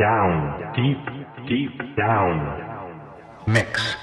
Down, deep, deep down. Mix.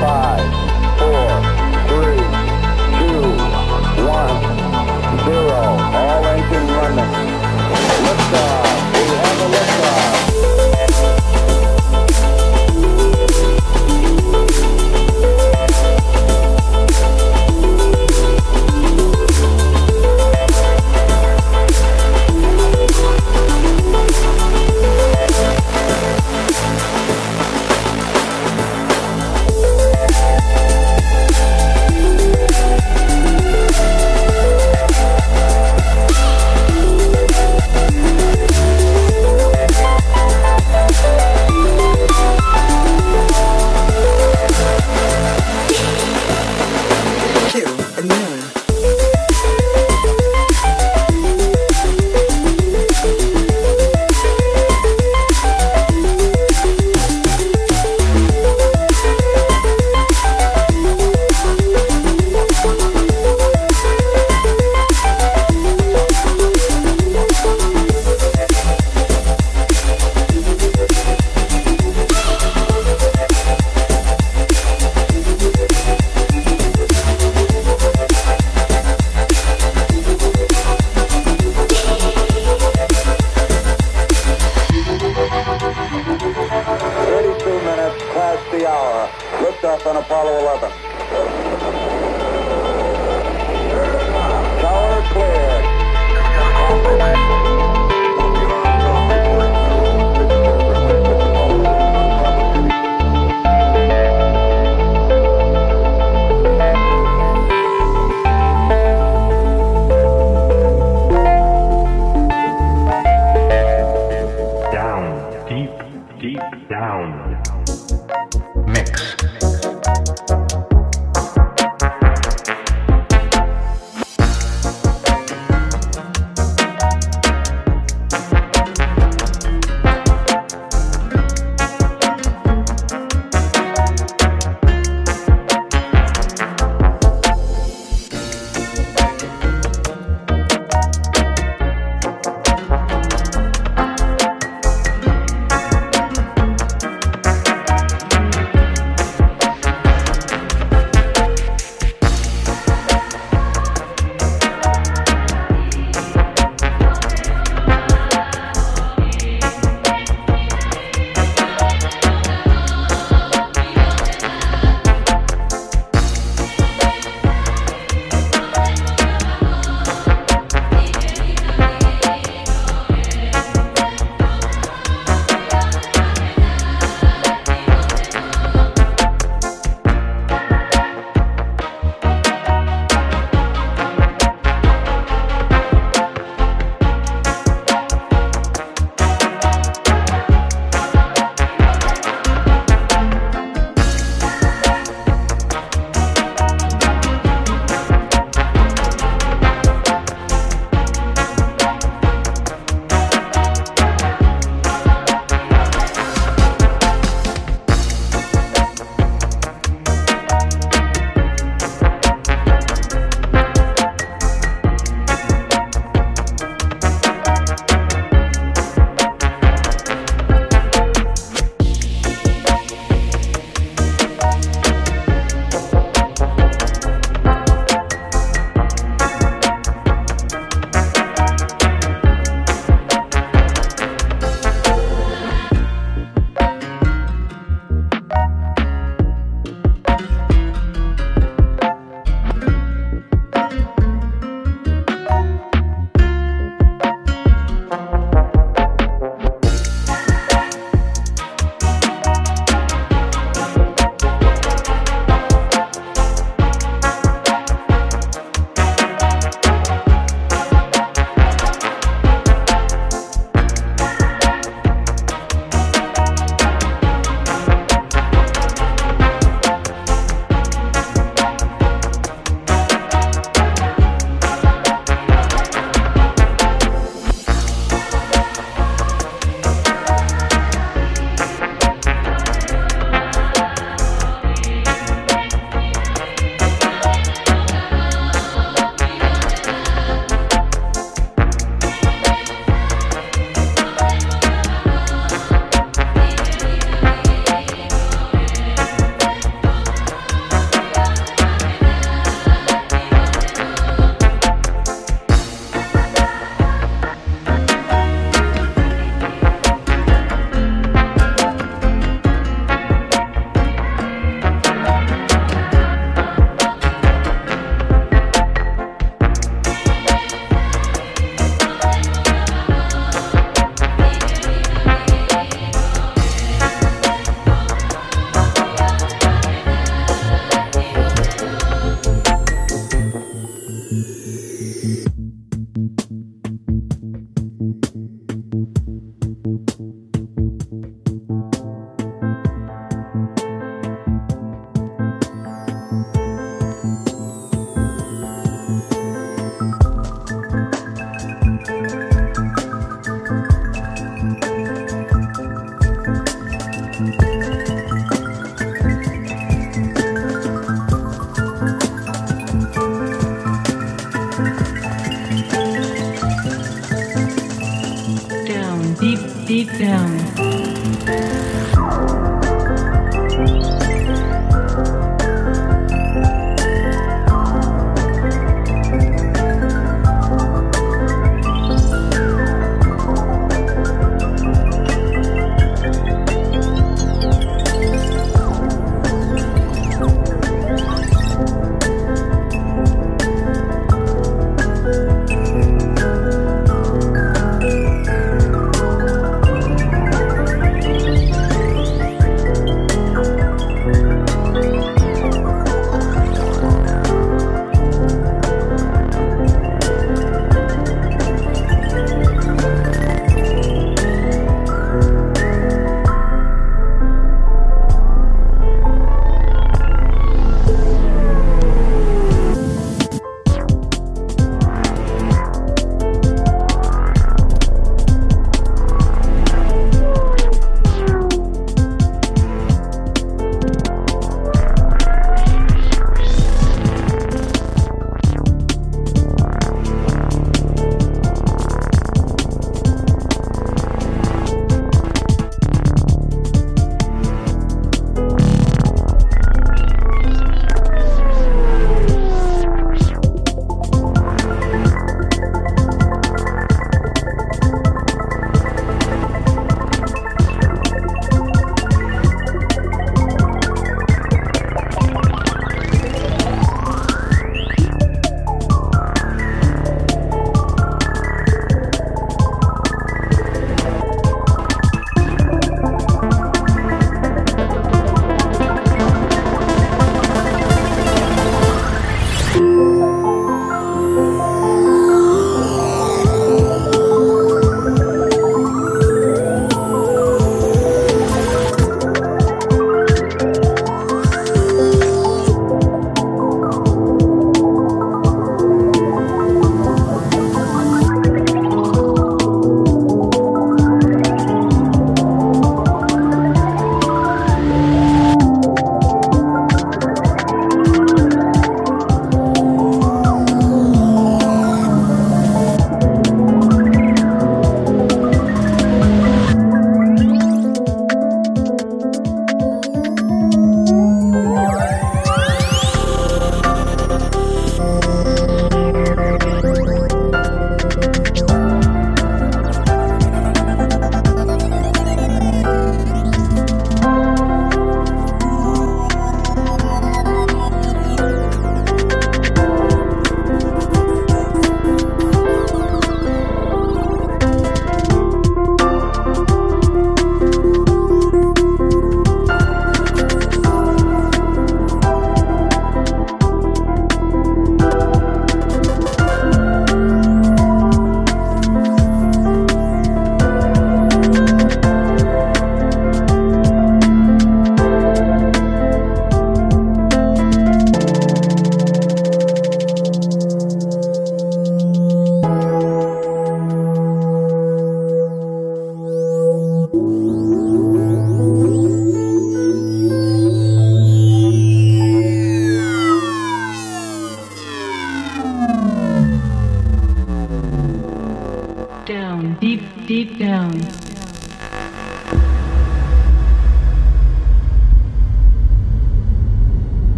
5,